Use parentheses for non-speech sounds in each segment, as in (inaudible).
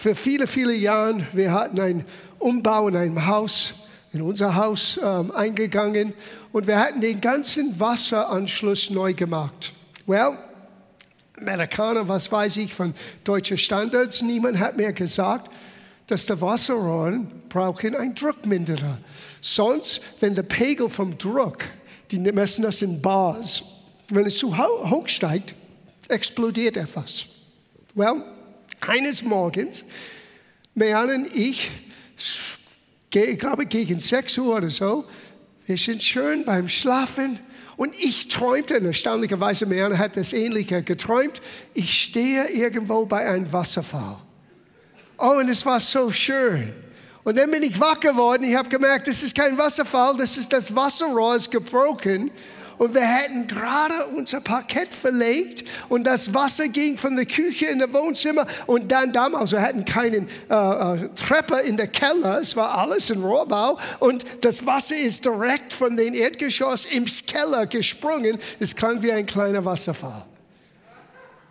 für viele, viele Jahre, wir hatten einen Umbau in einem Haus, in unser Haus ähm, eingegangen und wir hatten den ganzen Wasseranschluss neu gemacht. Well, Amerikaner, was weiß ich von deutschen Standards, niemand hat mir gesagt, dass die Wasserrohren brauchen einen Druckminderer. Sonst, wenn der Pegel vom Druck, die messen das in Bars, wenn es zu hoch steigt, explodiert etwas. Well, eines Morgens, Marianne und ich, ich glaube gegen 6 Uhr oder so, wir sind schön beim Schlafen und ich träumte, und erstaunlicherweise Marianne hat das Ähnliche geträumt, ich stehe irgendwo bei einem Wasserfall. Oh, und es war so schön. Und dann bin ich wach geworden. Ich habe gemerkt, das ist kein Wasserfall, das ist das Wasserrohr ist gebrochen. Und wir hätten gerade unser Parkett verlegt und das Wasser ging von der Küche in das Wohnzimmer und dann damals, wir hatten keine äh, äh, Treppe in der Keller, es war alles in Rohrbau und das Wasser ist direkt von den Erdgeschoss ins Keller gesprungen. Es klang wie ein kleiner Wasserfall.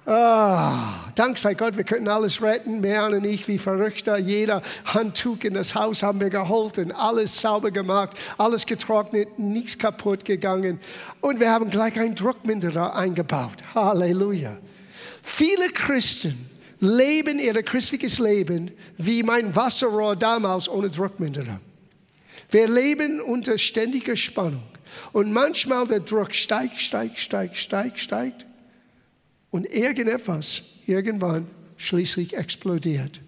Ah, Dank sei Gott, wir könnten alles retten, mehr und ich wie Verrückter. Jeder Handtuch in das Haus haben wir geholt und alles sauber gemacht, alles getrocknet, nichts kaputt gegangen. Und wir haben gleich einen Druckminderer eingebaut. Halleluja. Viele Christen leben ihr christliches Leben wie mein Wasserrohr damals ohne Druckminderer. Wir leben unter ständiger Spannung. Und manchmal der Druck steigt, steigt, steigt, steigt, steigt. Und irgendetwas irgendwann schließlich explodiert.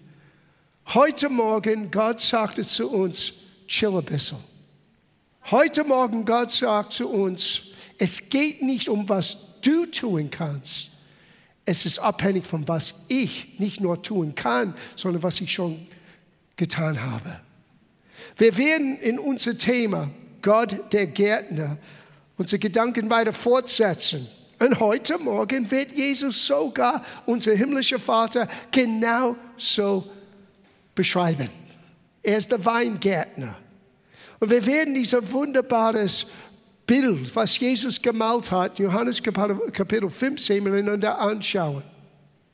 Heute Morgen, Gott sagte zu uns, chill ein bisschen. Heute Morgen, Gott sagt zu uns, es geht nicht um, was du tun kannst. Es ist abhängig von was ich nicht nur tun kann, sondern was ich schon getan habe. Wir werden in unser Thema Gott der Gärtner unsere Gedanken weiter fortsetzen. Und heute Morgen wird Jesus sogar, unser himmlischer Vater, genau so beschreiben. Er ist der Weingärtner. Und wir werden dieses wunderbares Bild, was Jesus gemalt hat, Johannes Kapitel 15, miteinander anschauen.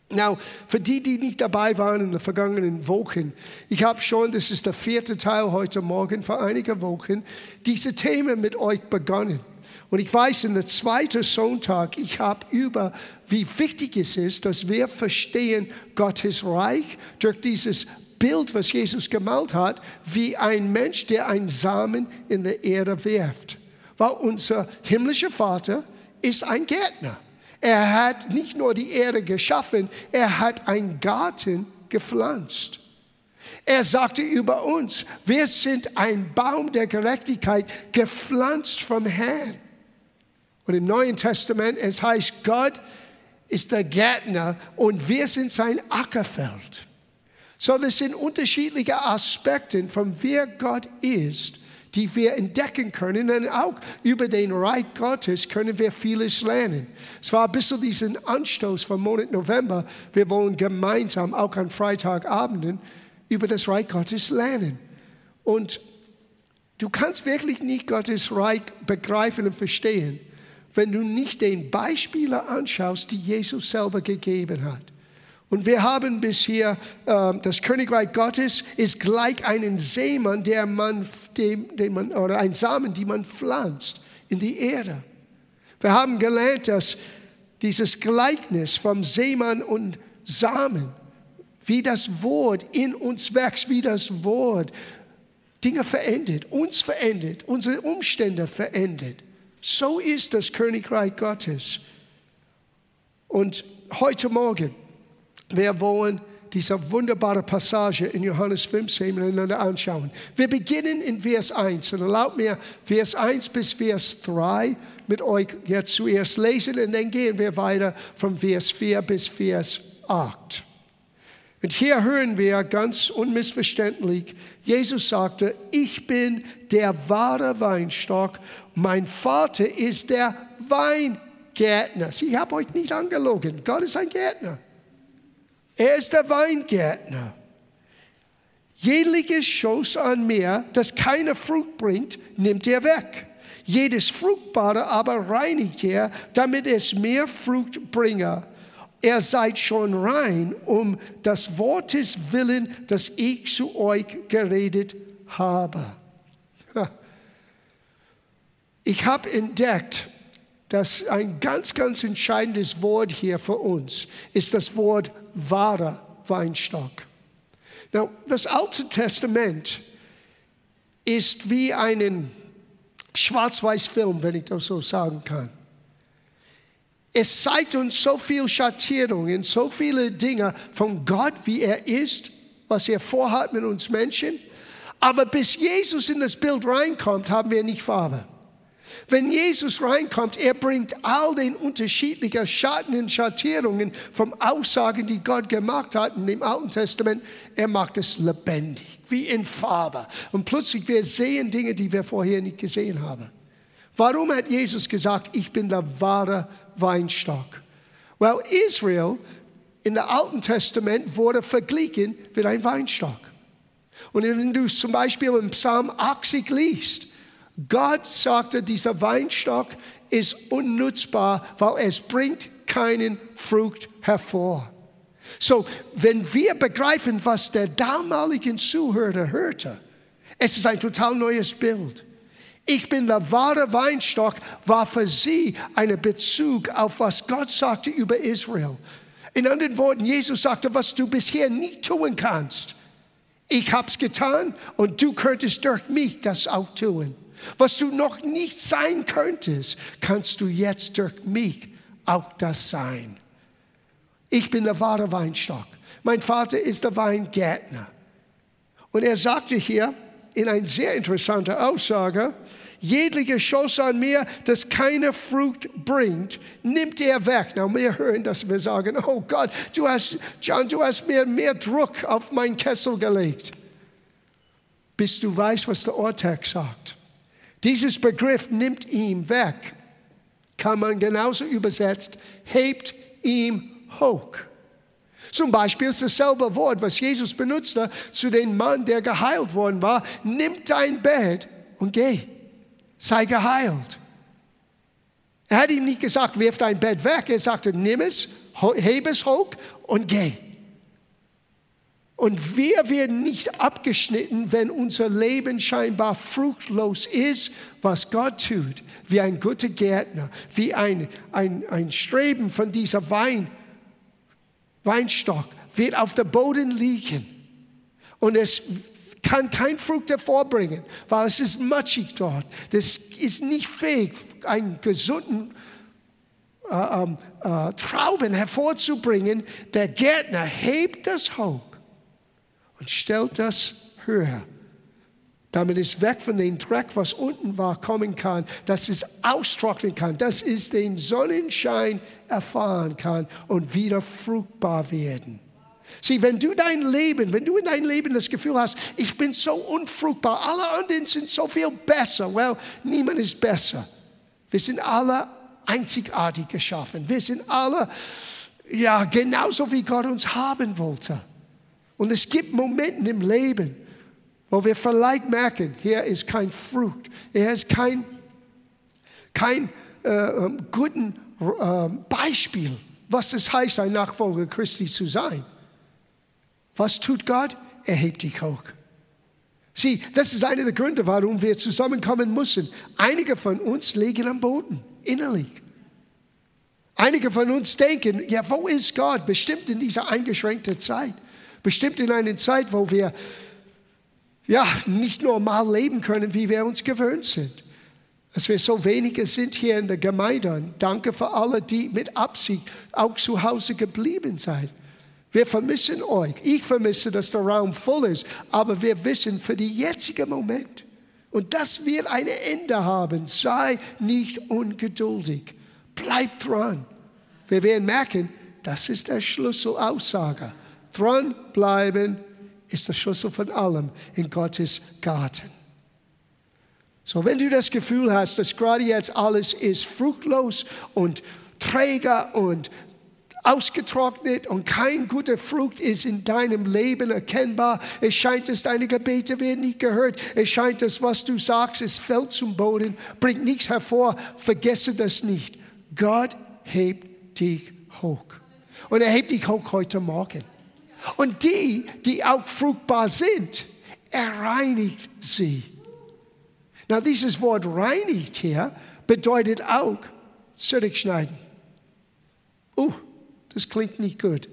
Now, für die, die nicht dabei waren in den vergangenen Wochen, ich habe schon, das ist der vierte Teil heute Morgen, vor einigen Wochen, diese Themen mit euch begonnen. Und ich weiß, in der zweiten Sonntag, ich habe über, wie wichtig es ist, dass wir verstehen Gottes Reich durch dieses Bild, was Jesus gemalt hat, wie ein Mensch, der einen Samen in der Erde wirft. Weil unser himmlischer Vater ist ein Gärtner. Er hat nicht nur die Erde geschaffen, er hat einen Garten gepflanzt. Er sagte über uns, wir sind ein Baum der Gerechtigkeit, gepflanzt vom Herrn. Und im Neuen Testament, es heißt, Gott ist der Gärtner und wir sind sein Ackerfeld. So, das sind unterschiedliche Aspekte von wer Gott ist, die wir entdecken können. Und auch über den Reich Gottes können wir vieles lernen. Es war ein bisschen diesen Anstoß vom Monat November. Wir wollen gemeinsam, auch an Freitagabenden, über das Reich Gottes lernen. Und du kannst wirklich nicht Gottes Reich begreifen und verstehen, wenn du nicht den Beispiele anschaust, die Jesus selber gegeben hat. Und wir haben bisher, äh, das Königreich Gottes ist gleich einen Seemann, der man, dem, dem man, oder ein Samen, die man pflanzt in die Erde. Wir haben gelernt, dass dieses Gleichnis vom Seemann und Samen, wie das Wort in uns wächst, wie das Wort Dinge verändert, uns verändert, unsere Umstände verändert. So ist das Königreich Gottes. Und heute Morgen, wir wollen diese wunderbare Passage in Johannes 15 miteinander anschauen. Wir beginnen in Vers 1 und erlaubt mir Vers 1 bis Vers 3 mit euch jetzt zuerst lesen und dann gehen wir weiter von Vers 4 bis Vers 8. Und hier hören wir ganz unmissverständlich, Jesus sagte, ich bin der wahre Weinstock, mein Vater ist der Weingärtner. Sie, habe euch nicht angelogen, Gott ist ein Gärtner. Er ist der Weingärtner. Jegliches Schoß an mir, das keine Frucht bringt, nimmt er weg. Jedes Fruchtbare aber reinigt er, damit es mehr Frucht bringe. Er seid schon rein um das Wortes willen, das ich zu euch geredet habe. Ich habe entdeckt, dass ein ganz, ganz entscheidendes Wort hier für uns ist das Wort wahrer Weinstock. Now, das Alte Testament ist wie ein Schwarz-Weiß-Film, wenn ich das so sagen kann. Es zeigt uns so viel Schattierungen, so viele Dinge von Gott, wie er ist, was er vorhat mit uns Menschen. Aber bis Jesus in das Bild reinkommt, haben wir nicht Farbe. Wenn Jesus reinkommt, er bringt all den unterschiedlichen Schatten und Schattierungen von Aussagen, die Gott gemacht hat in dem Alten Testament. Er macht es lebendig, wie in Farbe. Und plötzlich wir sehen Dinge, die wir vorher nicht gesehen haben. Warum hat Jesus gesagt, ich bin der wahre Weinstock? Weil Israel in dem Alten Testament wurde verglichen mit einem Weinstock. Und wenn du zum Beispiel im Psalm 80 liest, Gott sagte, dieser Weinstock ist unnutzbar, weil es bringt keinen Frucht hervor. So, wenn wir begreifen, was der damaligen Zuhörer hörte, es ist ein total neues Bild. Ich bin der wahre Weinstock, war für sie ein Bezug auf was Gott sagte über Israel. In anderen Worten, Jesus sagte, was du bisher nie tun kannst. Ich hab's getan und du könntest durch mich das auch tun. Was du noch nicht sein könntest, kannst du jetzt durch mich auch das sein. Ich bin der wahre Weinstock. Mein Vater ist der Weingärtner. Und er sagte hier in einer sehr interessanten Aussage, jegliche Schoß an mir, das keine Frucht bringt, nimmt er weg. Na, wir hören das, wir sagen, oh Gott, du hast, John, du hast mir mehr Druck auf meinen Kessel gelegt. Bis du weißt, was der Urtext sagt. Dieses Begriff nimmt ihm weg, kann man genauso übersetzt, hebt ihm hoch. Zum Beispiel ist dasselbe Wort, was Jesus benutzte zu dem Mann, der geheilt worden war. Nimm dein Bett und geh. Sei geheilt. Er hat ihm nicht gesagt, wirf dein Bett weg. Er sagte, nimm es, heb es hoch und geh. Und wir werden nicht abgeschnitten, wenn unser Leben scheinbar fruchtlos ist, was Gott tut, wie ein guter Gärtner, wie ein, ein, ein Streben von dieser Wein, Weinstock, wird auf dem Boden liegen. Und es kann kein Frucht hervorbringen, weil es ist matschig dort. Das ist nicht fähig, einen gesunden äh, ähm, äh, Trauben hervorzubringen. Der Gärtner hebt das hoch und stellt das höher. Damit es weg von dem Dreck, was unten war, kommen kann, dass es austrocknen kann, dass es den Sonnenschein erfahren kann und wieder fruchtbar werden. Sieh, wenn du dein Leben, wenn du in deinem Leben das Gefühl hast, ich bin so unfruchtbar, alle anderen sind so viel besser. Well, niemand ist besser. Wir sind alle einzigartig geschaffen. Wir sind alle, ja, genauso wie Gott uns haben wollte. Und es gibt Momente im Leben, wo wir vielleicht merken, hier ist kein Frucht, hier ist kein, kein äh, ähm, guten äh, Beispiel, was es heißt, ein Nachfolger Christi zu sein. Was tut Gott? Er hebt dich hoch. Sieh, das ist einer der Gründe, warum wir zusammenkommen müssen. Einige von uns liegen am Boden, innerlich. Einige von uns denken, ja, wo ist Gott? Bestimmt in dieser eingeschränkten Zeit. Bestimmt in einer Zeit, wo wir ja nicht normal leben können, wie wir uns gewöhnt sind. Dass wir so wenige sind hier in der Gemeinde. Und danke für alle, die mit Absicht auch zu Hause geblieben seid. Wir vermissen euch. Ich vermisse, dass der Raum voll ist. Aber wir wissen für den jetzigen Moment. Und das wird ein Ende haben. Sei nicht ungeduldig. Bleib dran. Wir werden merken, das ist der Schlüsselaussage. Dranbleiben ist der Schlüssel von allem in Gottes Garten. So, wenn du das Gefühl hast, dass gerade jetzt alles ist fruchtlos und träger und ausgetrocknet und kein guter Frucht ist in deinem Leben erkennbar. Es scheint, dass deine Gebete werden nicht gehört. Es scheint, dass was du sagst, es fällt zum Boden, bringt nichts hervor. Vergesse das nicht. Gott hebt dich hoch. Und er hebt dich hoch heute Morgen. Und die, die auch fruchtbar sind, er reinigt sie. Na, dieses Wort reinigt hier bedeutet auch zurückschneiden. Uh, das klingt nicht gut.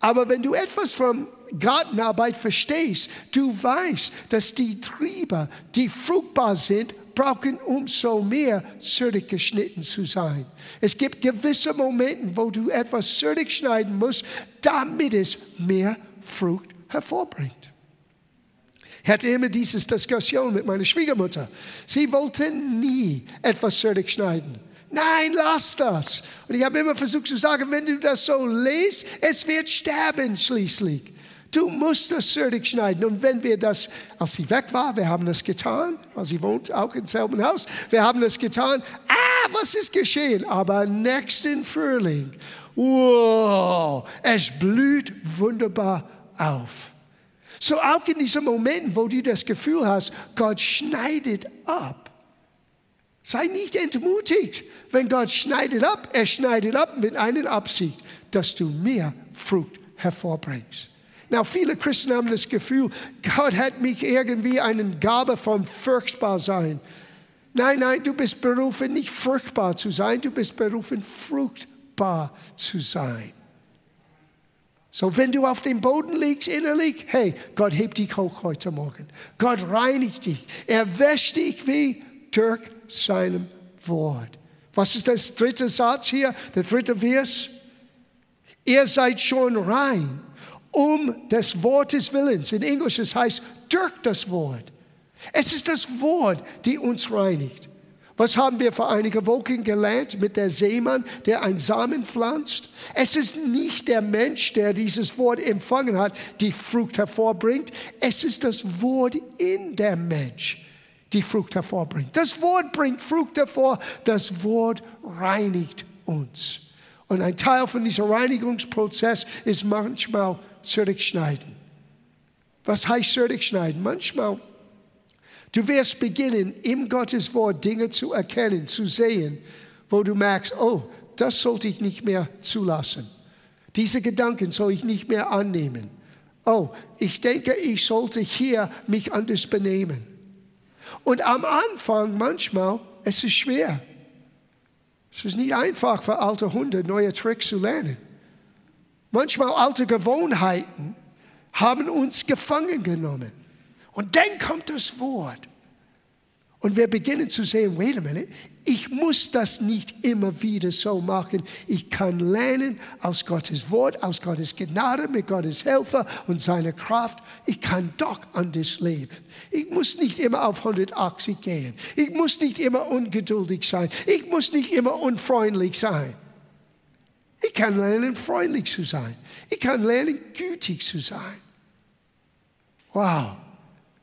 Aber wenn du etwas von Gartenarbeit verstehst, du weißt, dass die Triebe, die fruchtbar sind, brauchen umso mehr zurückgeschnitten zu sein. Es gibt gewisse Momente, wo du etwas zurückschneiden musst, damit es mehr Frucht hervorbringt. Ich hatte immer diese Diskussion mit meiner Schwiegermutter. Sie wollte nie etwas zurückschneiden. Nein, lass das. Und ich habe immer versucht zu sagen, wenn du das so liest, es wird sterben schließlich. Du musst das zurückschneiden. Und wenn wir das, als sie weg war, wir haben das getan, weil sie wohnt auch im selben Haus, wir haben das getan. Ah, was ist geschehen? Aber nächsten Frühling, wow, es blüht wunderbar auf. So auch in diesen Momenten, wo du das Gefühl hast, Gott schneidet ab. Sei nicht entmutigt, wenn Gott schneidet ab. Er schneidet ab mit einer Absicht, dass du mehr Frucht hervorbringst. Na, viele Christen haben das Gefühl, Gott hat mich irgendwie einen Gabe von furchtbar sein. Nein, nein, du bist berufen, nicht furchtbar zu sein, du bist berufen, fruchtbar zu sein. So, wenn du auf dem Boden liegst innerlich, hey, Gott hebt dich hoch heute Morgen. Gott reinigt dich. Er wäscht dich wie durch seinem Wort. Was ist das dritte Satz hier? Der dritte Vers? Ihr seid schon rein um des Wortes Willens. In Englisch es heißt durch das Wort. Es ist das Wort, die uns reinigt. Was haben wir vor einigen Wochen gelernt mit der Seemann, der einen Samen pflanzt? Es ist nicht der Mensch, der dieses Wort empfangen hat, die Frucht hervorbringt. Es ist das Wort in der Mensch, die Frucht hervorbringt. Das Wort bringt Frucht hervor. Das Wort reinigt uns. Und ein Teil von diesem Reinigungsprozess ist manchmal zurückschneiden. Was heißt zurückschneiden? Manchmal, du wirst beginnen, im Gottes Wort Dinge zu erkennen, zu sehen, wo du merkst, oh, das sollte ich nicht mehr zulassen. Diese Gedanken soll ich nicht mehr annehmen. Oh, ich denke, ich sollte hier mich anders benehmen. Und am Anfang manchmal, es ist schwer. Es ist nicht einfach für alte Hunde, neue Tricks zu lernen. Manchmal alte Gewohnheiten haben uns gefangen genommen. Und dann kommt das Wort. Und wir beginnen zu sehen, wait a minute, ich muss das nicht immer wieder so machen. Ich kann lernen aus Gottes Wort, aus Gottes Gnade, mit Gottes Helfer und seiner Kraft. Ich kann doch anders leben. Ich muss nicht immer auf 180 gehen. Ich muss nicht immer ungeduldig sein. Ich muss nicht immer unfreundlich sein. Ich kann lernen, freundlich zu sein. Ich kann lernen, gütig zu sein. Wow,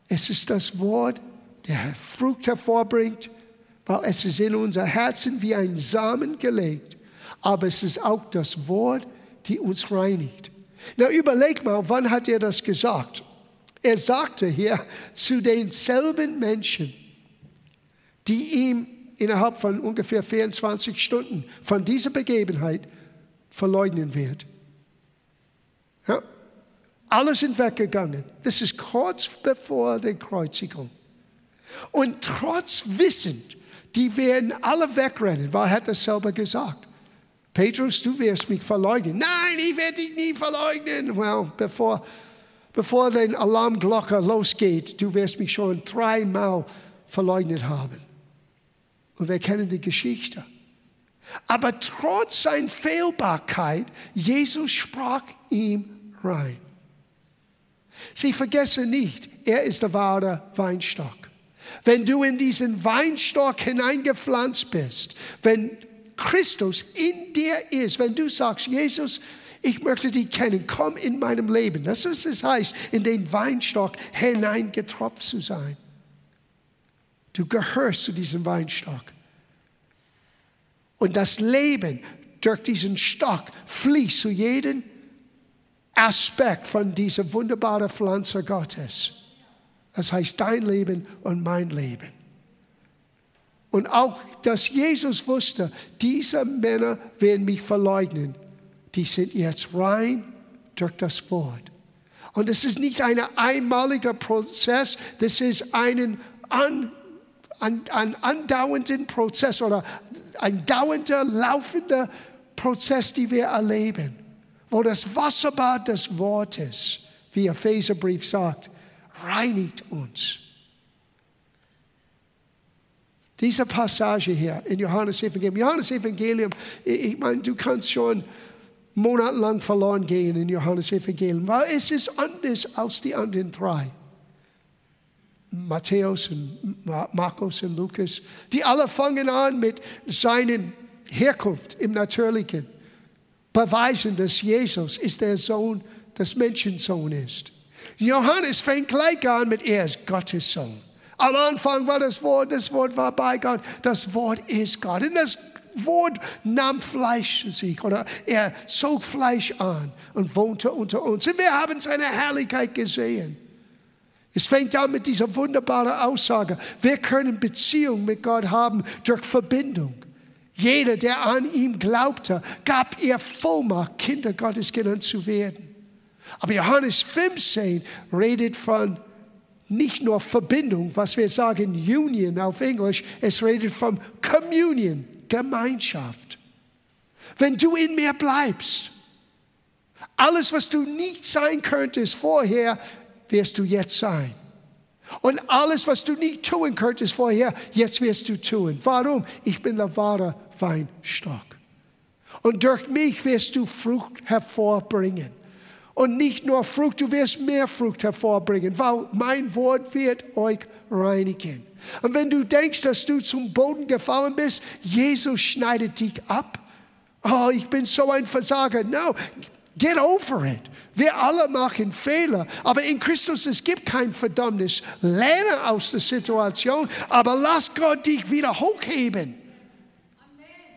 es ist das Wort, der Frucht hervorbringt, weil es ist in unser Herzen wie ein Samen gelegt. Aber es ist auch das Wort, die uns reinigt. Na, überleg mal, wann hat er das gesagt? Er sagte hier zu denselben Menschen, die ihm innerhalb von ungefähr 24 Stunden von dieser Begebenheit verleugnen wird. Ja? Alle sind weggegangen. Das ist kurz bevor der Kreuzigung. Und trotz Wissend, die werden alle wegrennen, weil er hat das selber gesagt. Petrus, du wirst mich verleugnen. Nein, ich werde dich nie verleugnen. Well, bevor, bevor die Alarmglocke losgeht, du wirst mich schon dreimal verleugnet haben. Und wir kennen die Geschichte. Aber trotz seiner Fehlbarkeit, Jesus sprach ihm rein. Sie vergessen nicht, er ist der wahre Weinstock. Wenn du in diesen Weinstock hineingepflanzt bist, wenn Christus in dir ist, wenn du sagst, Jesus, ich möchte dich kennen, komm in meinem Leben. Das ist, was es heißt, in den Weinstock hineingetropft zu sein. Du gehörst zu diesem Weinstock. Und das Leben durch diesen Stock fließt zu jedem Aspekt von dieser wunderbaren Pflanze Gottes. Das heißt dein Leben und mein Leben. Und auch, dass Jesus wusste, diese Männer werden mich verleugnen. die sind jetzt rein durch das Wort. Und es ist nicht ein einmaliger Prozess, das ist ein, an, ein, ein andauernden Prozess oder ein dauernder, laufender Prozess, den wir erleben, wo das Wasserbad des Wortes, wie Epheserbrief sagt, reinigt uns. Diese Passage hier in Johannes Evangelium. Johannes Evangelium, ich meine, du kannst schon monatelang verloren gehen in Johannes Evangelium, weil es ist anders als die anderen drei. Matthäus und Markus und Lukas, die alle fangen an mit seinen Herkunft im Natürlichen, beweisen, dass Jesus ist der Sohn des Menschensohn ist. Johannes fängt gleich an mit, er ist Gottes Sohn. Am Anfang war das Wort, das Wort war bei Gott, das Wort ist Gott. Und das Wort nahm Fleisch sich oder er zog Fleisch an und wohnte unter uns. Und wir haben seine Herrlichkeit gesehen. Es fängt an mit dieser wunderbaren Aussage. Wir können Beziehung mit Gott haben durch Verbindung. Jeder, der an ihm glaubte, gab ihr Vollmacht, Kinder Gottes genannt zu werden. Aber Johannes 15 redet von nicht nur Verbindung, was wir sagen Union auf Englisch, es redet von Communion, Gemeinschaft. Wenn du in mir bleibst, alles, was du nicht sein könntest vorher, wirst du jetzt sein. Und alles, was du nicht tun könntest vorher, jetzt wirst du tun. Warum? Ich bin der wahre Weinstock. Und durch mich wirst du Frucht hervorbringen. Und nicht nur Frucht, du wirst mehr Frucht hervorbringen, weil mein Wort wird euch reinigen. Und wenn du denkst, dass du zum Boden gefallen bist, Jesus schneidet dich ab. Oh, ich bin so ein Versager. No, get over it. Wir alle machen Fehler, aber in Christus es gibt kein Verdammnis. Lerne aus der Situation, aber lass Gott dich wieder hochheben.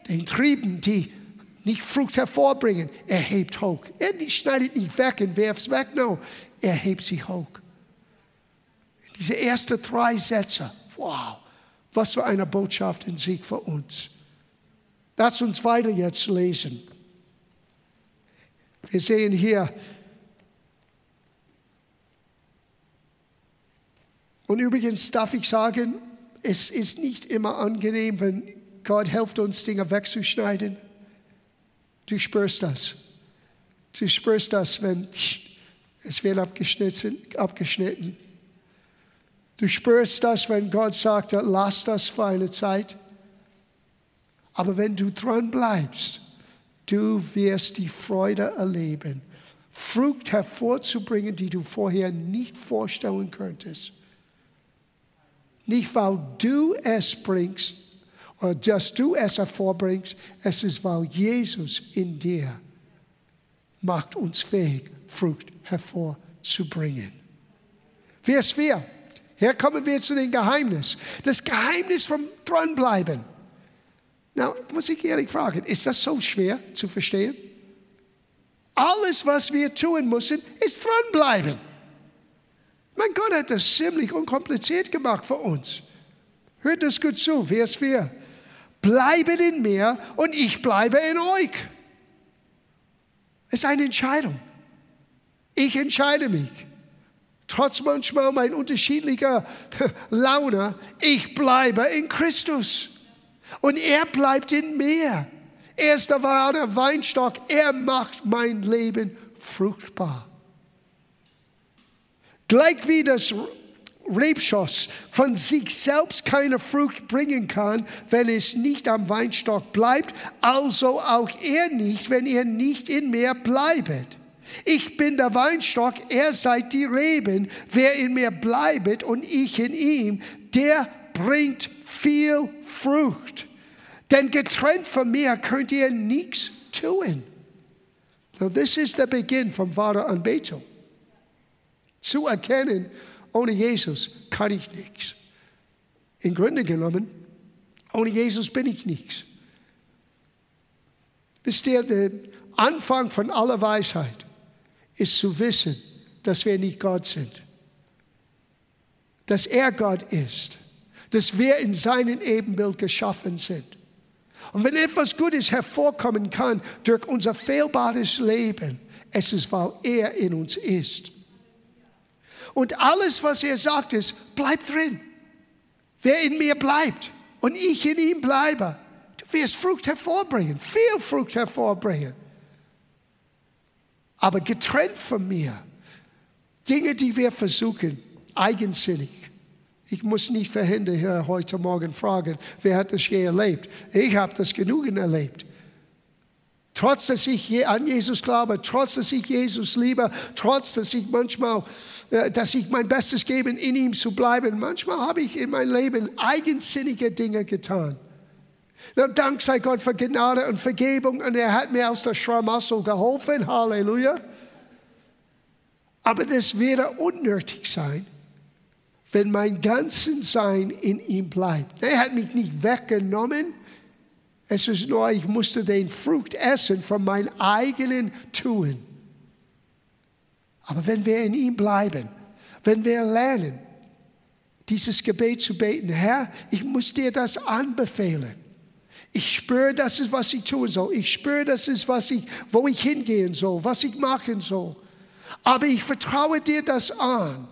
Den Trieben, die nicht Frucht hervorbringen, er hebt hoch. Er schneidet nicht weg und wirft weg, no, er hebt sie hoch. Diese ersten drei Sätze, wow, was für eine Botschaft in sich für uns. Lass uns weiter jetzt lesen. Wir sehen hier, und übrigens darf ich sagen, es ist nicht immer angenehm, wenn Gott hilft uns, Dinge wegzuschneiden. Du spürst das. Du spürst das, wenn es wird abgeschnitten, abgeschnitten. Du spürst das, wenn Gott sagt, lass das für eine Zeit. Aber wenn du dran bleibst, du wirst die Freude erleben, Frucht hervorzubringen, die du vorher nicht vorstellen könntest. Nicht, weil du es bringst, dass du es hervorbringst, es ist, weil Jesus in dir macht uns fähig, Frucht hervorzubringen. Vers 4. Hier kommen wir zu dem Geheimnis. Das Geheimnis vom Dranbleiben. Na, muss ich ehrlich fragen, ist das so schwer zu verstehen? Alles, was wir tun müssen, ist dranbleiben. Mein Gott hat das ziemlich unkompliziert gemacht für uns. Hört das gut zu, Vers 4 bleibet in mir und ich bleibe in euch. Es ist eine Entscheidung. Ich entscheide mich. Trotz manchmal mein unterschiedlicher (laughs) Laune, ich bleibe in Christus. Und er bleibt in mir. Er ist der wahre Weinstock. Er macht mein Leben fruchtbar. Gleich wie das Rebschoss von sich selbst keine Frucht bringen kann, wenn es nicht am Weinstock bleibt, also auch er nicht, wenn er nicht in mir bleibet. Ich bin der Weinstock, er seid die Reben. Wer in mir bleibet und ich in ihm, der bringt viel Frucht. Denn getrennt von mir könnt ihr nichts tun. So, this is the begin von wahrer Anbetung. Zu erkennen, ohne Jesus kann ich nichts. Im Grunde genommen, ohne Jesus bin ich nichts. Wisst ihr, der Anfang von aller Weisheit ist zu wissen, dass wir nicht Gott sind. Dass er Gott ist. Dass wir in seinem Ebenbild geschaffen sind. Und wenn etwas Gutes hervorkommen kann durch unser fehlbares Leben, es ist, weil er in uns ist. Und alles, was er sagt, ist, bleib drin. Wer in mir bleibt und ich in ihm bleibe, du wirst Frucht hervorbringen, viel Frucht hervorbringen. Aber getrennt von mir, Dinge, die wir versuchen, eigensinnig. Ich muss nicht für Hände hier heute Morgen fragen, wer hat das je erlebt? Ich habe das genügend erlebt. Trotz, dass ich an Jesus glaube, trotz, dass ich Jesus liebe, trotz, dass ich manchmal, äh, dass ich mein Bestes gebe, in ihm zu bleiben, manchmal habe ich in meinem Leben eigensinnige Dinge getan. Dank sei Gott für Gnade und Vergebung und er hat mir aus der Schlamassel geholfen. Halleluja. Aber das wäre unnötig sein, wenn mein ganzes Sein in ihm bleibt. Er hat mich nicht weggenommen. Es ist nur, ich musste den Frucht essen von meinem eigenen Tun. Aber wenn wir in ihm bleiben, wenn wir lernen, dieses Gebet zu beten, Herr, ich muss dir das anbefehlen. Ich spüre, das ist, was ich tun soll. Ich spüre, das ist, was ich, wo ich hingehen soll, was ich machen soll. Aber ich vertraue dir das an.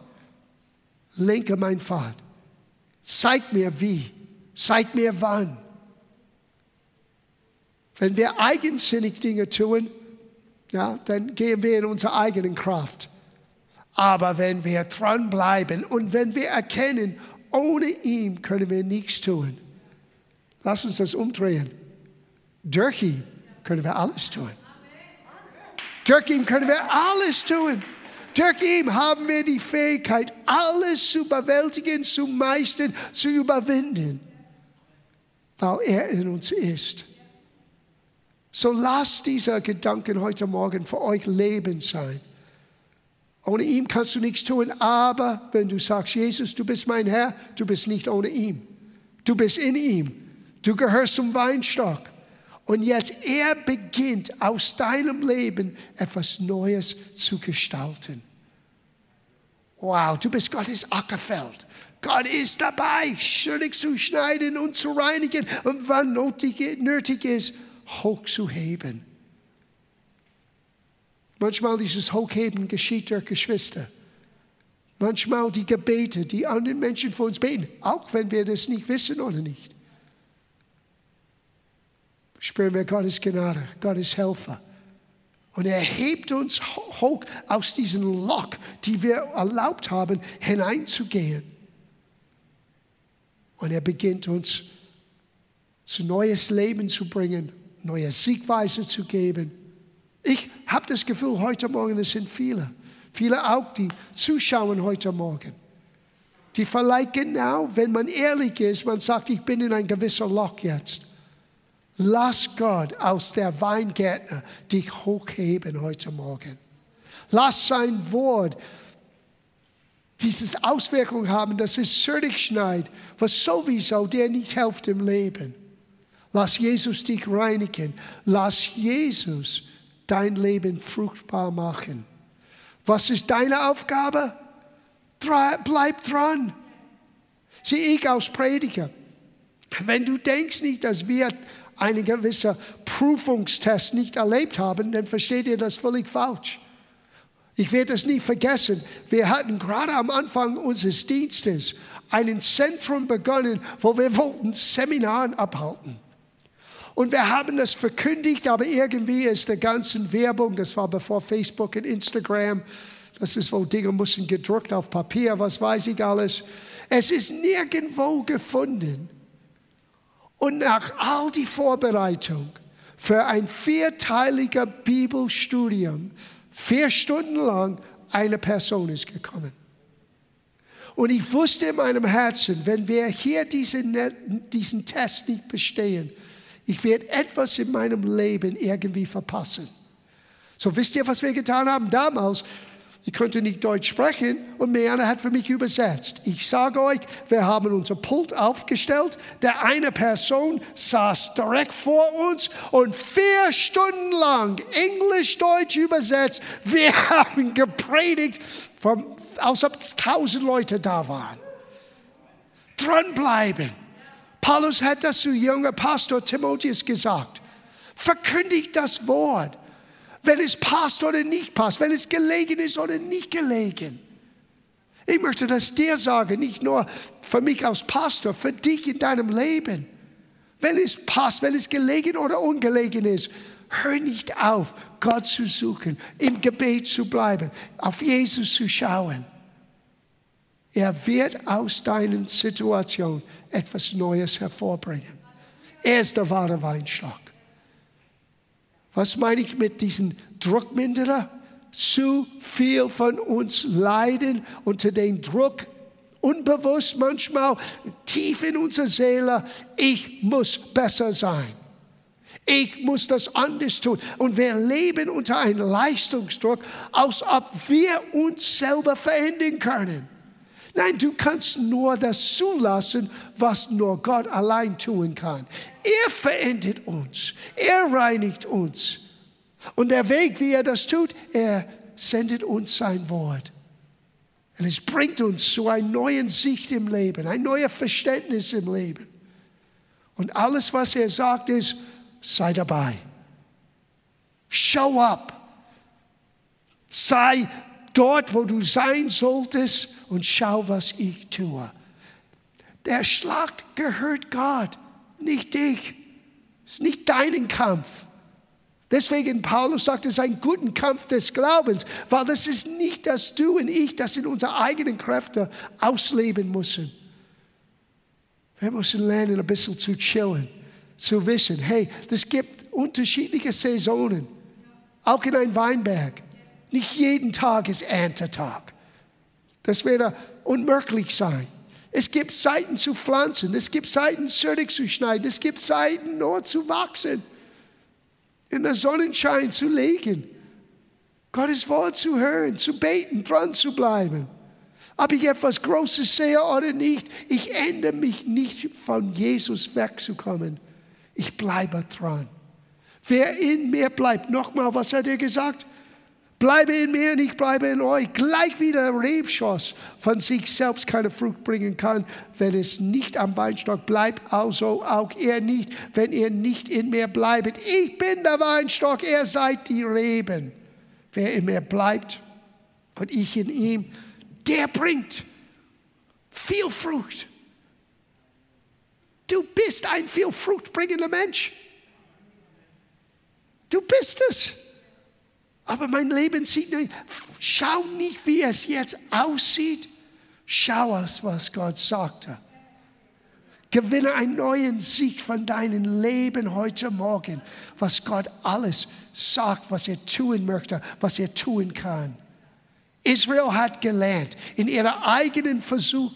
Lenke mein Pfad. Zeig mir wie. Zeig mir wann. Wenn wir eigensinnig Dinge tun, ja, dann gehen wir in unsere eigenen Kraft. Aber wenn wir dranbleiben und wenn wir erkennen, ohne ihn können wir nichts tun, lass uns das umdrehen. Durch ihn können wir alles tun. Durch ihn können wir alles tun. Durch ihn haben wir die Fähigkeit, alles zu bewältigen, zu meistern, zu überwinden, weil er in uns ist. So lasst dieser Gedanken heute Morgen für euch Leben sein. Ohne ihn kannst du nichts tun, aber wenn du sagst, Jesus, du bist mein Herr, du bist nicht ohne ihn. Du bist in ihm. Du gehörst zum Weinstock. Und jetzt, er beginnt aus deinem Leben etwas Neues zu gestalten. Wow, du bist Gottes Ackerfeld. Gott ist dabei, schuldig zu schneiden und zu reinigen und wann nötig ist, hochzuheben. Manchmal dieses Hochheben geschieht durch Geschwister. Manchmal die Gebete, die anderen Menschen für uns beten, auch wenn wir das nicht wissen oder nicht spüren wir Gottes Gnade, Gottes Helfer. Und er hebt uns hoch aus diesem Loch, die wir erlaubt haben, hineinzugehen. Und er beginnt uns zu neues Leben zu bringen, neue Siegweise zu geben. Ich habe das Gefühl, heute Morgen, es sind viele, viele auch, die zuschauen heute Morgen. Die vielleicht genau, wenn man ehrlich ist, man sagt, ich bin in ein gewisser Loch jetzt. Lass Gott aus der Weingärtner dich hochheben heute Morgen. Lass sein Wort dieses Auswirkung haben, dass es süchtig schneit, was sowieso dir nicht hilft im Leben. Lass Jesus dich reinigen. Lass Jesus dein Leben fruchtbar machen. Was ist deine Aufgabe? Bleib dran. Sieh ich als Prediger. Wenn du denkst nicht, dass wir einen gewissen Prüfungstest nicht erlebt haben, dann versteht ihr das völlig falsch. Ich werde es nie vergessen. Wir hatten gerade am Anfang unseres Dienstes ein Zentrum begonnen, wo wir wollten Seminaren abhalten. Und wir haben das verkündigt, aber irgendwie ist der ganzen Werbung, das war bevor Facebook und Instagram, das ist, wo Dinge müssen gedruckt auf Papier, was weiß ich alles. Es ist nirgendwo gefunden. Und nach all die Vorbereitung für ein vierteiliger Bibelstudium, vier Stunden lang, eine Person ist gekommen. Und ich wusste in meinem Herzen, wenn wir hier diesen, diesen Test nicht bestehen, ich werde etwas in meinem Leben irgendwie verpassen. So wisst ihr, was wir getan haben damals? Ich konnte nicht Deutsch sprechen und Meana hat für mich übersetzt. Ich sage euch, wir haben unser Pult aufgestellt. Der eine Person saß direkt vor uns und vier Stunden lang Englisch-Deutsch übersetzt. Wir (laughs) haben gepredigt, als ob tausend Leute da waren. Dranbleiben. Paulus hat das zu junger Pastor Timotheus gesagt. Verkündigt das Wort, wenn es passt oder nicht passt, wenn es gelegen ist oder nicht gelegen. Ich möchte das dir sagen, nicht nur für mich als Pastor, für dich in deinem Leben. Wenn es passt, wenn es gelegen oder ungelegen ist, hör nicht auf, Gott zu suchen, im Gebet zu bleiben, auf Jesus zu schauen. Er wird aus deinen Situationen etwas Neues hervorbringen. Er ist der wahre Weinstock. Was meine ich mit diesen Druckminderer? Zu viel von uns leiden unter dem Druck, unbewusst manchmal, tief in unserer Seele, ich muss besser sein. Ich muss das anders tun. Und wir leben unter einem Leistungsdruck, als ob wir uns selber verändern können. Nein, du kannst nur das zulassen, was nur Gott allein tun kann. Er verändert uns, er reinigt uns. Und der Weg, wie er das tut, er sendet uns sein Wort. Und es bringt uns zu einer neuen Sicht im Leben, ein neues Verständnis im Leben. Und alles, was er sagt, ist, sei dabei. Show up. Sei dort, wo du sein solltest und schau, was ich tue. Der Schlag gehört Gott, nicht dich. Es ist nicht dein Kampf. Deswegen Paulus sagt, es ist ein guter Kampf des Glaubens, weil das ist nicht, dass du und ich das in unsere eigenen Kräfte ausleben müssen. Wir müssen lernen, ein bisschen zu chillen, zu wissen, hey, es gibt unterschiedliche Saisonen, auch in einem Weinberg. Nicht jeden Tag ist Erntetag. Das wäre unmöglich sein. Es gibt Zeiten zu pflanzen, es gibt Zeiten zurückzuschneiden, es gibt Zeiten nur zu wachsen, in der Sonnenschein zu legen, Gottes Wort zu hören, zu beten, dran zu bleiben. Ob ich etwas Großes sehe oder nicht, ich ändere mich nicht von Jesus wegzukommen. Ich bleibe dran. Wer in mir bleibt, nochmal, was hat er gesagt? Bleibe in mir und ich bleibe in euch. Gleich wie der Rebschoss von sich selbst keine Frucht bringen kann, wenn es nicht am Weinstock bleibt, also auch er nicht, wenn ihr nicht in mir bleibt. Ich bin der Weinstock, ihr seid die Reben. Wer in mir bleibt und ich in ihm, der bringt viel Frucht. Du bist ein viel fruchtbringender Mensch. Du bist es. Aber mein Leben sieht nicht, schau nicht, wie es jetzt aussieht. Schau es, was Gott sagte. Gewinne einen neuen Sieg von deinem Leben heute Morgen, was Gott alles sagt, was er tun möchte, was er tun kann. Israel hat gelernt, in ihrem eigenen Versuch,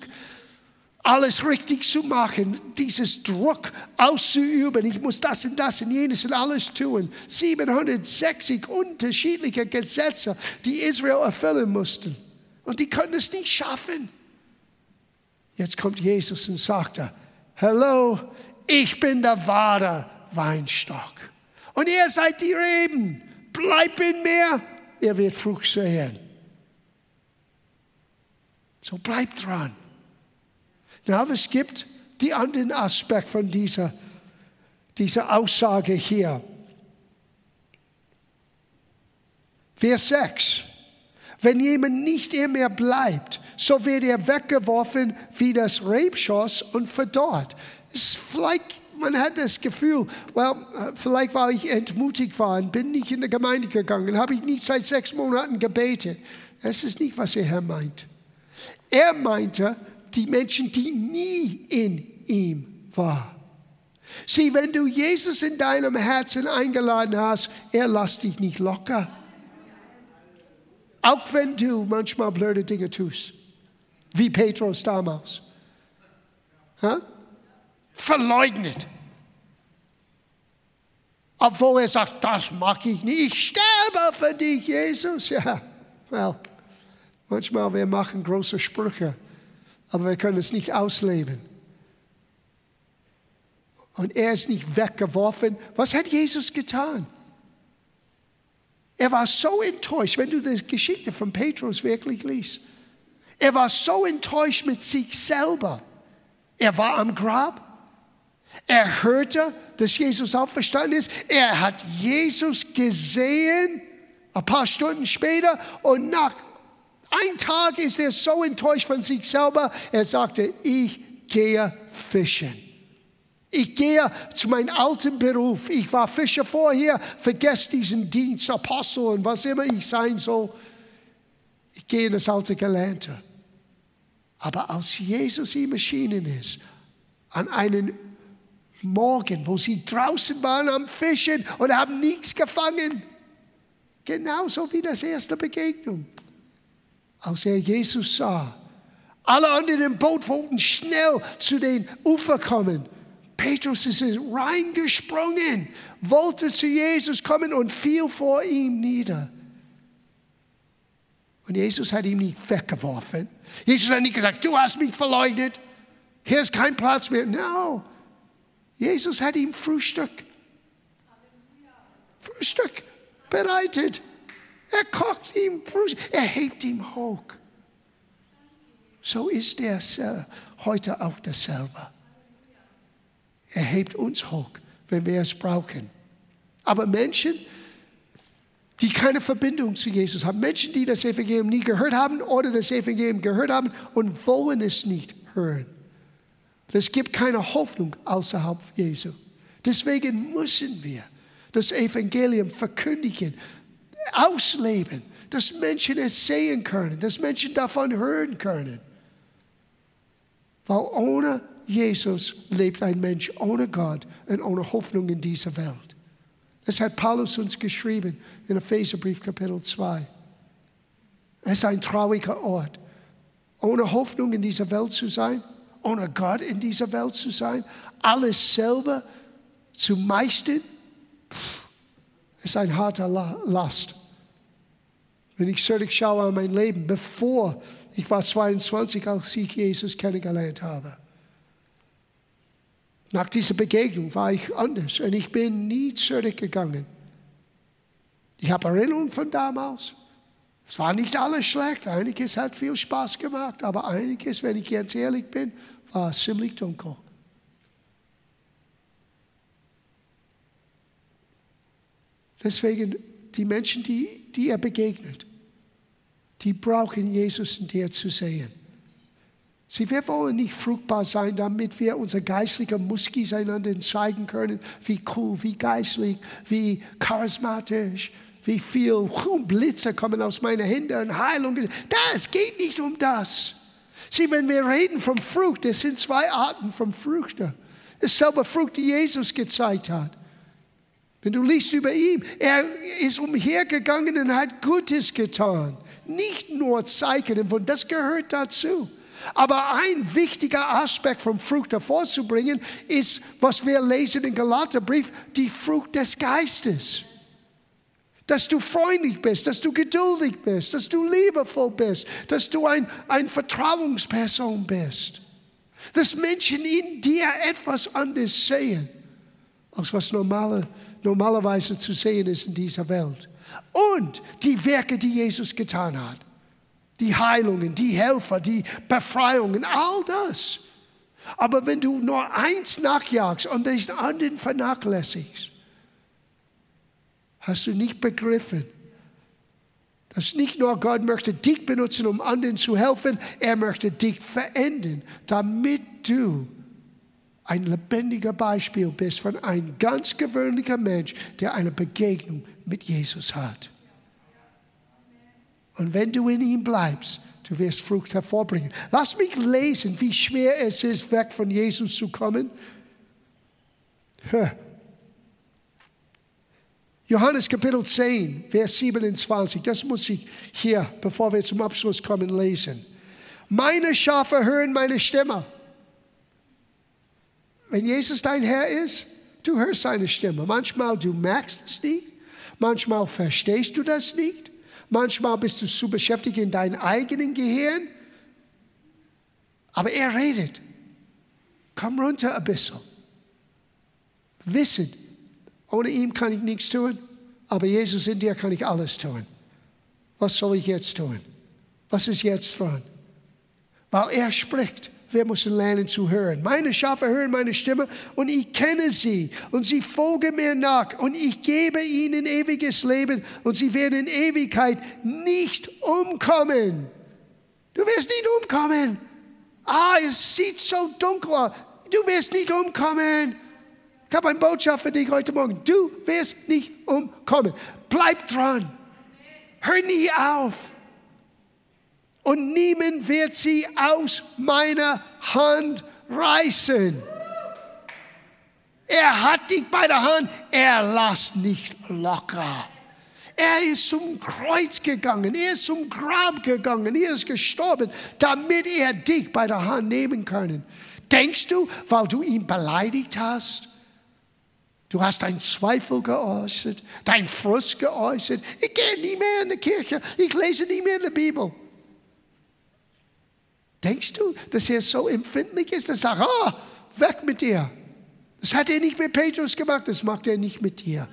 alles richtig zu machen, dieses Druck auszuüben. Ich muss das und das und jenes und alles tun. 760 unterschiedliche Gesetze, die Israel erfüllen mussten. Und die konnten es nicht schaffen. Jetzt kommt Jesus und sagt, Hallo, ich bin der wahre Weinstock. Und ihr seid die Reben. Bleibt in mir, ihr wird Frucht sehen. So bleibt dran. Na, es gibt die anderen Aspekt von dieser, dieser Aussage hier. Vers 6. Wenn jemand nicht in mir bleibt, so wird er weggeworfen wie das Rebschoss und verdorrt. Es vielleicht, man hat das Gefühl, well, vielleicht war ich entmutigt war und bin nicht in die Gemeinde gegangen, habe ich nicht seit sechs Monaten gebetet. Das ist nicht, was er meint. Er meinte, die Menschen, die nie in ihm waren. Sieh, wenn du Jesus in deinem Herzen eingeladen hast, er lässt dich nicht locker. Auch wenn du manchmal blöde Dinge tust, wie Petrus damals. Ha? Verleugnet. Obwohl er sagt, das mag ich nicht, ich sterbe für dich, Jesus. Ja, well, manchmal wir machen große Sprüche aber wir können es nicht ausleben. Und er ist nicht weggeworfen. Was hat Jesus getan? Er war so enttäuscht, wenn du die Geschichte von Petrus wirklich liest. Er war so enttäuscht mit sich selber. Er war am Grab. Er hörte, dass Jesus auferstanden ist. Er hat Jesus gesehen, ein paar Stunden später. Und nach einem Tag ist er so enttäuscht von sich selber. Er sagte, ich gehe fischen. Ich gehe zu meinem alten Beruf. Ich war Fischer vorher, vergesse diesen Dienst, Apostel und was immer ich sein soll. Ich gehe in das alte Gelernte. Aber als Jesus ihm erschienen ist, an einem Morgen, wo sie draußen waren am Fischen und haben nichts gefangen, genauso wie das erste Begegnung, als er Jesus sah. Alle anderen im Boot wollten schnell zu den Ufer kommen. Petrus ist reingesprungen, wollte zu Jesus kommen und fiel vor ihm nieder. Und Jesus hat ihn nicht weggeworfen. Jesus hat nicht gesagt, du hast mich verleugnet, hier ist kein Platz mehr. No. Jesus hat ihm Frühstück, Frühstück bereitet. Er kocht ihm Frühstück, er hebt ihn hoch. So ist er heute auch dasselbe. Er hebt uns hoch, wenn wir es brauchen. Aber Menschen, die keine Verbindung zu Jesus haben, Menschen, die das Evangelium nie gehört haben oder das Evangelium gehört haben und wollen es nicht hören. Es gibt keine Hoffnung außerhalb Jesu. Deswegen müssen wir das Evangelium verkündigen, ausleben, dass Menschen es sehen können, dass Menschen davon hören können. Weil ohne Jesus lebt ein Mensch ohne Gott und ohne Hoffnung in dieser Welt. Das hat Paulus uns geschrieben in Epheserbrief Kapitel 2. Es ist ein trauriger Ort. Ohne Hoffnung in dieser Welt zu sein, ohne Gott in dieser Welt zu sein, alles selber zu meistern, ist ein harter Last. Wenn ich zurückschaue an mein Leben, bevor ich war 22, als ich Jesus kennengelernt habe. Nach dieser Begegnung war ich anders und ich bin nie zurückgegangen. Ich habe Erinnerungen von damals. Es war nicht alles schlecht, einiges hat viel Spaß gemacht, aber einiges, wenn ich jetzt ehrlich bin, war ziemlich dunkel. Deswegen die Menschen, die, die er begegnet, die brauchen Jesus in dir zu sehen. Sie, wir wollen nicht fruchtbar sein, damit wir unsere geistlichen Muskis einander zeigen können, wie cool, wie geistlich, wie charismatisch, wie viel Blitze kommen aus meinen Händen und Heilung. Das geht nicht um das. Sieh, wenn wir reden vom Frucht, es sind zwei Arten von Früchten. Dasselbe Frucht, die Jesus gezeigt hat. Wenn du liest über ihn, er ist umhergegangen und hat Gutes getan. Nicht nur Zeichen, und das gehört dazu. Aber ein wichtiger Aspekt vom Frucht hervorzubringen, ist, was wir lesen im Galaterbrief, die Frucht des Geistes. Dass du freundlich bist, dass du geduldig bist, dass du liebevoll bist, dass du ein, ein Vertrauensperson bist. Dass Menschen in dir etwas anderes sehen, als was normale, normalerweise zu sehen ist in dieser Welt. Und die Werke, die Jesus getan hat die Heilungen, die Helfer, die Befreiungen, all das. Aber wenn du nur eins nachjagst und den anderen vernachlässigst, hast du nicht begriffen, dass nicht nur Gott möchte dich benutzen, um anderen zu helfen, er möchte dich verändern, damit du ein lebendiger Beispiel bist von einem ganz gewöhnlichen Mensch, der eine Begegnung mit Jesus hat. Und wenn du in ihm bleibst, du wirst Frucht hervorbringen. Lass mich lesen, wie schwer es ist, weg von Jesus zu kommen. Johannes Kapitel 10, Vers 27, das muss ich hier, bevor wir zum Abschluss kommen, lesen. Meine Schafe hören meine Stimme. Wenn Jesus dein Herr ist, du hörst seine Stimme. Manchmal du merkst es nicht, manchmal verstehst du das nicht, Manchmal bist du zu beschäftigt in deinem eigenen Gehirn. Aber er redet. Komm runter ein bisschen. Wissen, ohne ihn kann ich nichts tun, aber Jesus in dir kann ich alles tun. Was soll ich jetzt tun? Was ist jetzt dran? Weil er spricht Wir müssen lernen zu hören. Meine Schafe hören meine Stimme und ich kenne sie und sie folgen mir nach und ich gebe ihnen ewiges Leben und sie werden in Ewigkeit nicht umkommen. Du wirst nicht umkommen. Ah, es sieht so dunkel aus. Du wirst nicht umkommen. Ich habe eine Botschaft für dich heute Morgen. Du wirst nicht umkommen. Bleib dran. Hör nie auf. Und niemand wird sie aus meiner Hand reißen. Er hat dich bei der Hand. Er lässt nicht locker. Er ist zum Kreuz gegangen, er ist zum Grab gegangen, er ist gestorben, damit er dich bei der Hand nehmen kann. Denkst du, weil du ihn beleidigt hast? Du hast deinen Zweifel geäußert, deinen Frust geäußert. Ich gehe nie mehr in die Kirche, ich lese nie mehr in der Bibel. Denkst du, dass er so empfindlich ist, dass er sagt, oh, weg mit dir. Das hat er nicht mit Petrus gemacht, das macht er nicht mit dir.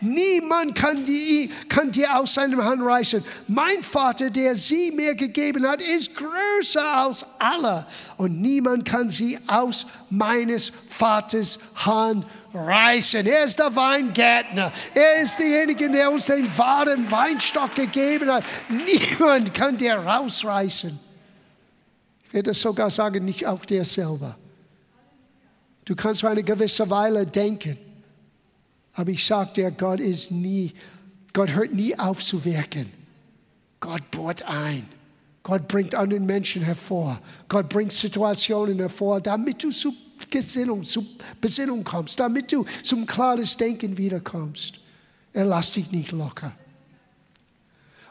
Niemand kann, die, kann dir aus seinem Hand reißen. Mein Vater, der sie mir gegeben hat, ist größer als alle. Und niemand kann sie aus meines Vaters Hand reißen. Er ist der Weingärtner. Er ist derjenige, der uns den wahren Weinstock gegeben hat. Niemand kann dir rausreißen. Ich werde sogar sagen, nicht auch dir selber. Du kannst für eine gewisse Weile denken, aber ich sage dir, Gott ist nie, Gott hört nie auf zu wirken. Gott bohrt ein. Gott bringt anderen Menschen hervor. Gott bringt Situationen hervor, damit du zu Gesinnung, zu Besinnung kommst, damit du zum klares Denken wiederkommst. Er lässt dich nicht locker.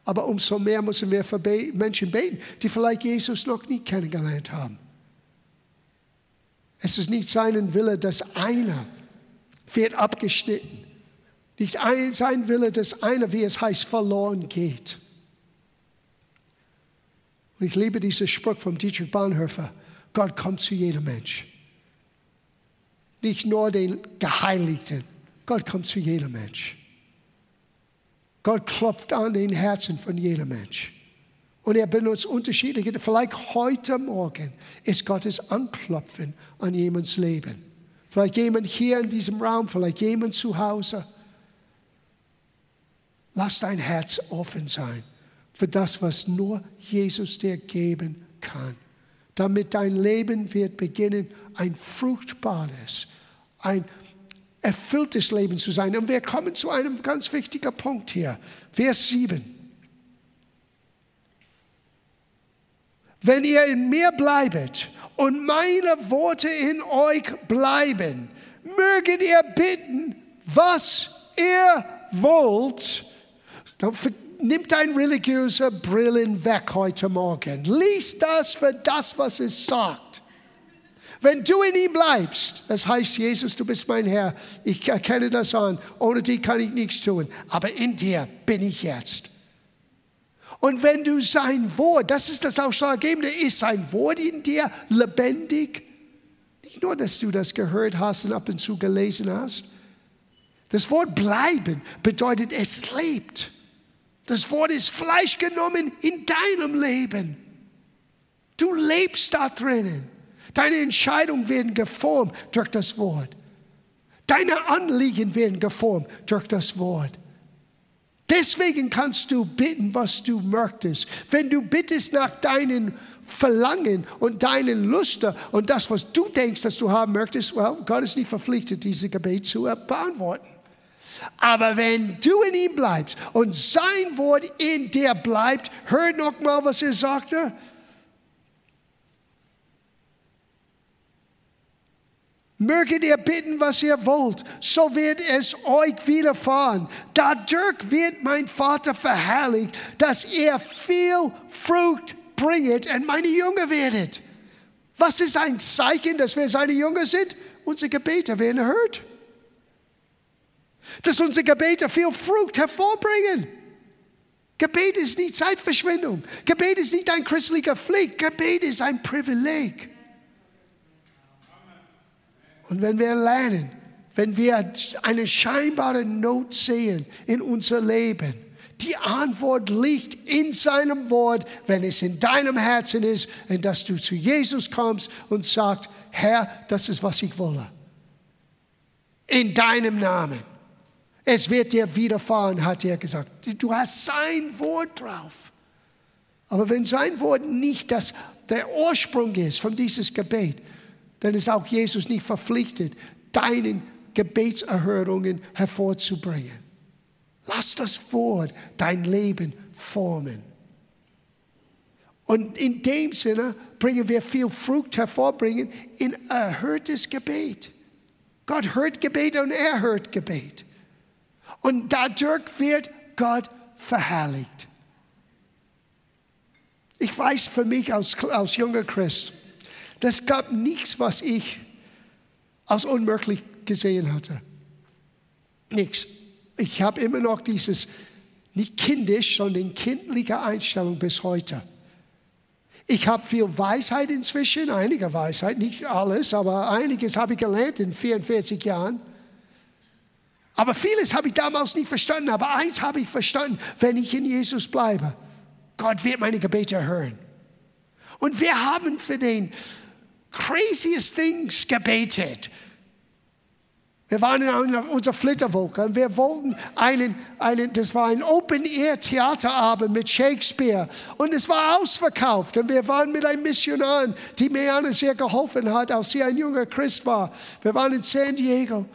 Aber umso mehr müssen wir für Menschen beten, die vielleicht Jesus noch nie kennengelernt haben. Es ist nicht sein Wille, dass einer wird abgeschnitten. Nicht ein, sein Wille, dass einer, wie es heißt, verloren geht. Und ich liebe diesen Spruch vom Dietrich Bonhoeffer. Gott kommt zu jedem Mensch. Nicht nur den Geheiligten. Gott kommt zu jedem Mensch. Gott klopft an den Herzen von jedem Mensch. Und er benutzt unterschiedliche, vielleicht heute Morgen ist Gottes Anklopfen an jemands Leben. Vielleicht jemand hier in diesem Raum, vielleicht jemand zu Hause. Lass dein Herz offen sein für das, was nur Jesus dir geben kann. Damit dein Leben wird beginnen, ein fruchtbares, ein erfülltes Leben zu sein. Und wir kommen zu einem ganz wichtigen Punkt hier. Vers 7. Wenn ihr in mir bleibet und meine Worte in euch bleiben, möget ihr bitten, was ihr wollt. Nimm deine religiöse Brillen weg heute Morgen. Lies das für das, was es sagt. Wenn du in ihm bleibst, das heißt, Jesus, du bist mein Herr, ich erkenne das an, ohne dich kann ich nichts tun, aber in dir bin ich jetzt. Und wenn du sein Wort, das ist das Ausschlaggebende, ist sein Wort in dir lebendig? Nicht nur, dass du das gehört hast und ab und zu gelesen hast. Das Wort bleiben bedeutet, es lebt. Das Wort ist Fleisch genommen in deinem Leben. Du lebst da drinnen. Deine Entscheidungen werden geformt durch das Wort. Deine Anliegen werden geformt durch das Wort. Deswegen kannst du bitten, was du möchtest. Wenn du bittest nach deinen Verlangen und deinen Luster und das, was du denkst, dass du haben möchtest, well, Gott ist nicht verpflichtet, diese Gebet zu beantworten. Aber wenn du in ihm bleibst und sein Wort in dir bleibt, hör noch mal, was er sagte. Möget ihr bitten, was ihr wollt, so wird es euch widerfahren. Dadurch wird mein Vater verherrlicht, dass ihr viel Frucht bringet und meine Jünger werdet. Was ist ein Zeichen, dass wir seine Jünger sind? Unsere Gebete werden erhört. Dass unsere Gebete viel Frucht hervorbringen. Gebet ist nicht Zeitverschwendung. Gebet ist nicht ein christlicher Pflicht. Gebet ist ein Privileg. Und wenn wir lernen, wenn wir eine scheinbare Not sehen in unser Leben, Die Antwort liegt in seinem Wort, wenn es in deinem Herzen ist und dass du zu Jesus kommst und sagst, Herr, das ist, was ich wolle. In deinem Namen. Es wird dir widerfahren, hat er gesagt. Du hast sein Wort drauf. Aber wenn sein Wort nicht das, der Ursprung ist von dieses Gebet, dann ist auch Jesus nicht verpflichtet, deinen Gebetserhörungen hervorzubringen. Lass das Wort dein Leben formen. Und in dem Sinne bringen wir viel Frucht hervorbringen in erhörtes Gebet. Gott hört Gebet und er hört Gebet. Und dadurch wird Gott verherrlicht. Ich weiß für mich als, als junger Christ, das gab nichts, was ich als unmöglich gesehen hatte. Nichts ich habe immer noch dieses, nicht kindisch, sondern kindliche Einstellung bis heute. Ich habe viel Weisheit inzwischen, einige Weisheit, nicht alles, aber einiges habe ich gelernt in 44 Jahren. Aber vieles habe ich damals nicht verstanden. Aber eins habe ich verstanden, wenn ich in Jesus bleibe. Gott wird meine Gebete hören. Und wir haben für den craziest things gebetet. Wir waren in unserer Flitterwoche und wir wollten einen, einen, das war ein Open-Air-Theaterabend mit Shakespeare und es war ausverkauft und wir waren mit einem Missionar, die mir sehr geholfen hat, als sie ein junger Christ war. Wir waren in San Diego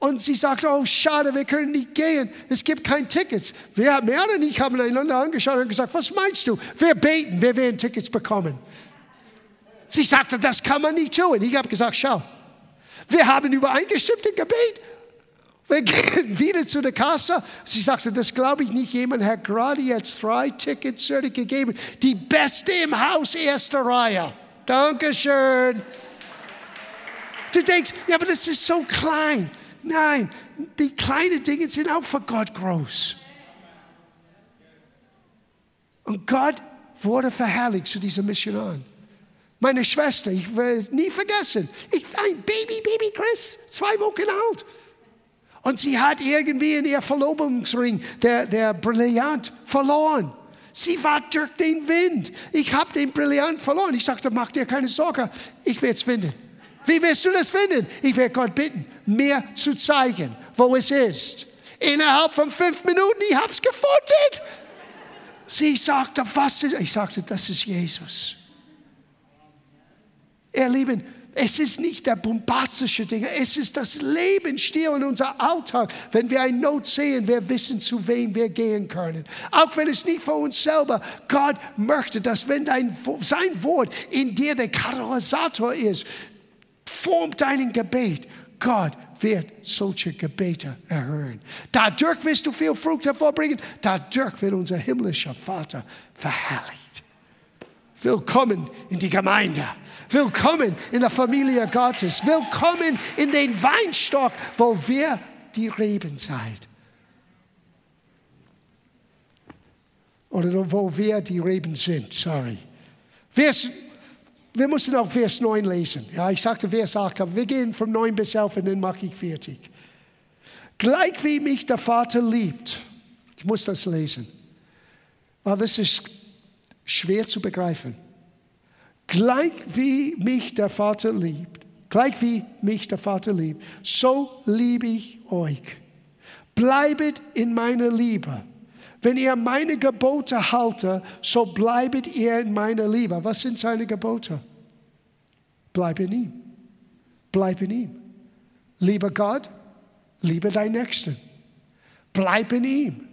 und sie sagte, oh schade, wir können nicht gehen, es gibt kein Tickets. Wir, Meana und ich haben einander angeschaut und gesagt, was meinst du? Wir beten, wir werden Tickets bekommen. Sie sagte, das kann man nicht tun. Ich habe gesagt, schau. Wir haben übereingestimmt im Gebet. Wir (laughs) gehen wieder zu der Kasse. Sie sagte, das glaube ich nicht. Jemand hat gerade jetzt drei Tickets gegeben. Die beste im Haus, erste Reihe. Dankeschön. Du denkst, ja, aber das ist so klein. Nein, die kleinen Dinge sind auch für Gott groß. Und Gott wurde verherrlicht zu diesem Missionar. Meine Schwester, ich es nie vergessen. Ich ein Baby, Baby Chris, zwei Wochen alt. Und sie hat irgendwie in ihr Verlobungsring der, der Brillant verloren. Sie war durch den Wind. Ich habe den Brillant verloren. Ich sagte, mach dir keine Sorge, ich werde es finden. Wie wirst du das finden? Ich werde Gott bitten, mir zu zeigen, wo es ist. Innerhalb von fünf Minuten, ich habe es gefunden. Sie sagte, was ist? Ich sagte, das ist Jesus. Ihr Lieben, es ist nicht der bombastische Ding, es ist das Lebensstil in unser Alltag. Wenn wir eine Not sehen, wir wissen, zu wem wir gehen können. Auch wenn es nicht für uns selber, Gott möchte, dass wenn dein, sein Wort in dir der Katalysator ist, formt dein Gebet. Gott wird solche Gebete erhören. Dadurch wirst du viel Frucht hervorbringen. Dadurch wird unser himmlischer Vater verherrlicht. Willkommen in die Gemeinde. Willkommen in der Familie Gottes. Willkommen in den Weinstock, wo wir die Reben seid. Oder wo wir die Reben sind, sorry. Vers, wir mussten auch Vers 9 lesen. Ja, ich sagte Vers 8, aber wir gehen von 9 bis 11 und dann mache ich fertig. Gleich wie mich der Vater liebt, ich muss das lesen, weil das ist schwer zu begreifen. Gleich wie mich der Vater liebt, gleich wie mich der Vater liebt, so liebe ich euch. Bleibet in meiner Liebe. Wenn ihr meine Gebote haltet, so bleibet ihr in meiner Liebe. Was sind seine Gebote? Bleib in ihm. Bleib in ihm. Liebe Gott, liebe deinen Nächsten. Bleib in ihm.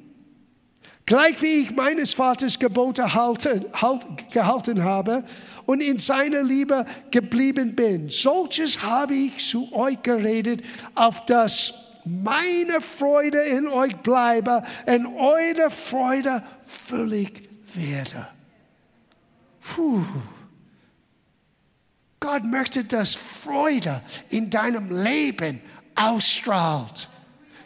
Gleich wie ich meines Vaters Gebote halte, halt, gehalten habe und in seiner Liebe geblieben bin. Solches habe ich zu euch geredet, auf dass meine Freude in euch bleibe und eure Freude völlig werde. Puh. Gott möchte, dass Freude in deinem Leben ausstrahlt.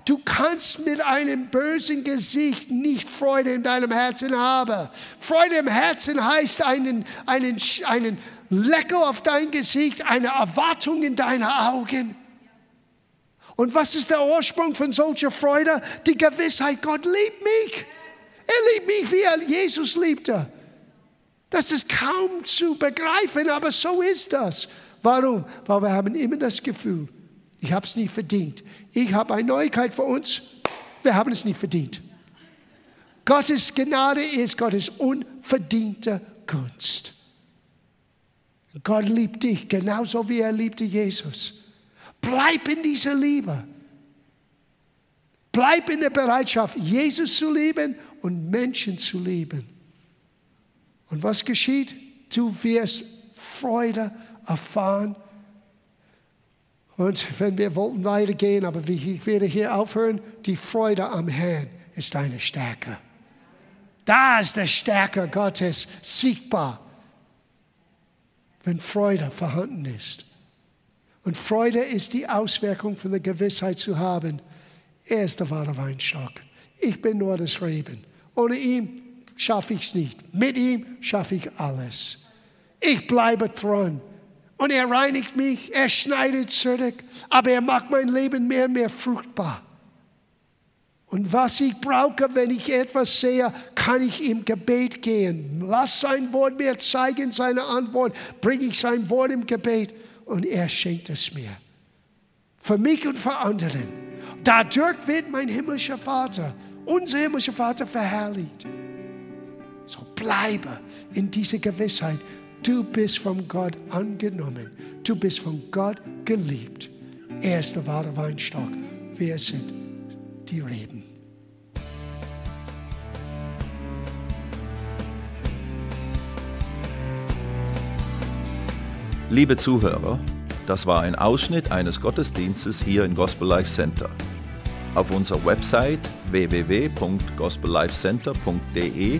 Du kannst mit einem bösen Gesicht nicht Freude in deinem Herzen haben. Freude im Herzen heißt einen, einen, einen Lecker auf dein Gesicht, eine Erwartung in deine Augen. Und was ist der Ursprung von solcher Freude? Die Gewissheit, Gott liebt mich. Er liebt mich, wie er Jesus liebte. Das ist kaum zu begreifen, aber so ist das. Warum? Weil wir haben immer das Gefühl, ich habe es nicht verdient. Ich habe eine Neuigkeit für uns, wir haben es nicht verdient. Gottes Gnade ist Gottes unverdiente Gunst. Gott liebt dich genauso wie er liebte Jesus. Bleib in dieser Liebe. Bleib in der Bereitschaft, Jesus zu lieben und Menschen zu lieben. Und was geschieht? Du wirst Freude erfahren. Und wenn wir wollten weitergehen, aber ich werde hier aufhören, die Freude am Herrn ist eine Stärke. Da ist die Stärke Gottes sichtbar, wenn Freude vorhanden ist. Und Freude ist die Auswirkung von der Gewissheit zu haben, er ist der wahre Weinstock. Ich bin nur das Reben. Ohne ihn schaffe ich es nicht. Mit ihm schaffe ich alles. Ich bleibe dran. Und er reinigt mich, er schneidet zurück, aber er macht mein Leben mehr und mehr fruchtbar. Und was ich brauche, wenn ich etwas sehe, kann ich im Gebet gehen. Lass sein Wort mir zeigen, seine Antwort, bringe ich sein Wort im Gebet und er schenkt es mir. Für mich und für anderen. Dadurch wird mein himmlischer Vater, unser himmlischer Vater verherrlicht. So bleibe in dieser Gewissheit. Du bist von Gott angenommen. Du bist von Gott geliebt. Er ist der wahre Weinstock. Wir sind die Reben. Liebe Zuhörer, das war ein Ausschnitt eines Gottesdienstes hier im Gospel Life Center. Auf unserer Website www.gospellifecenter.de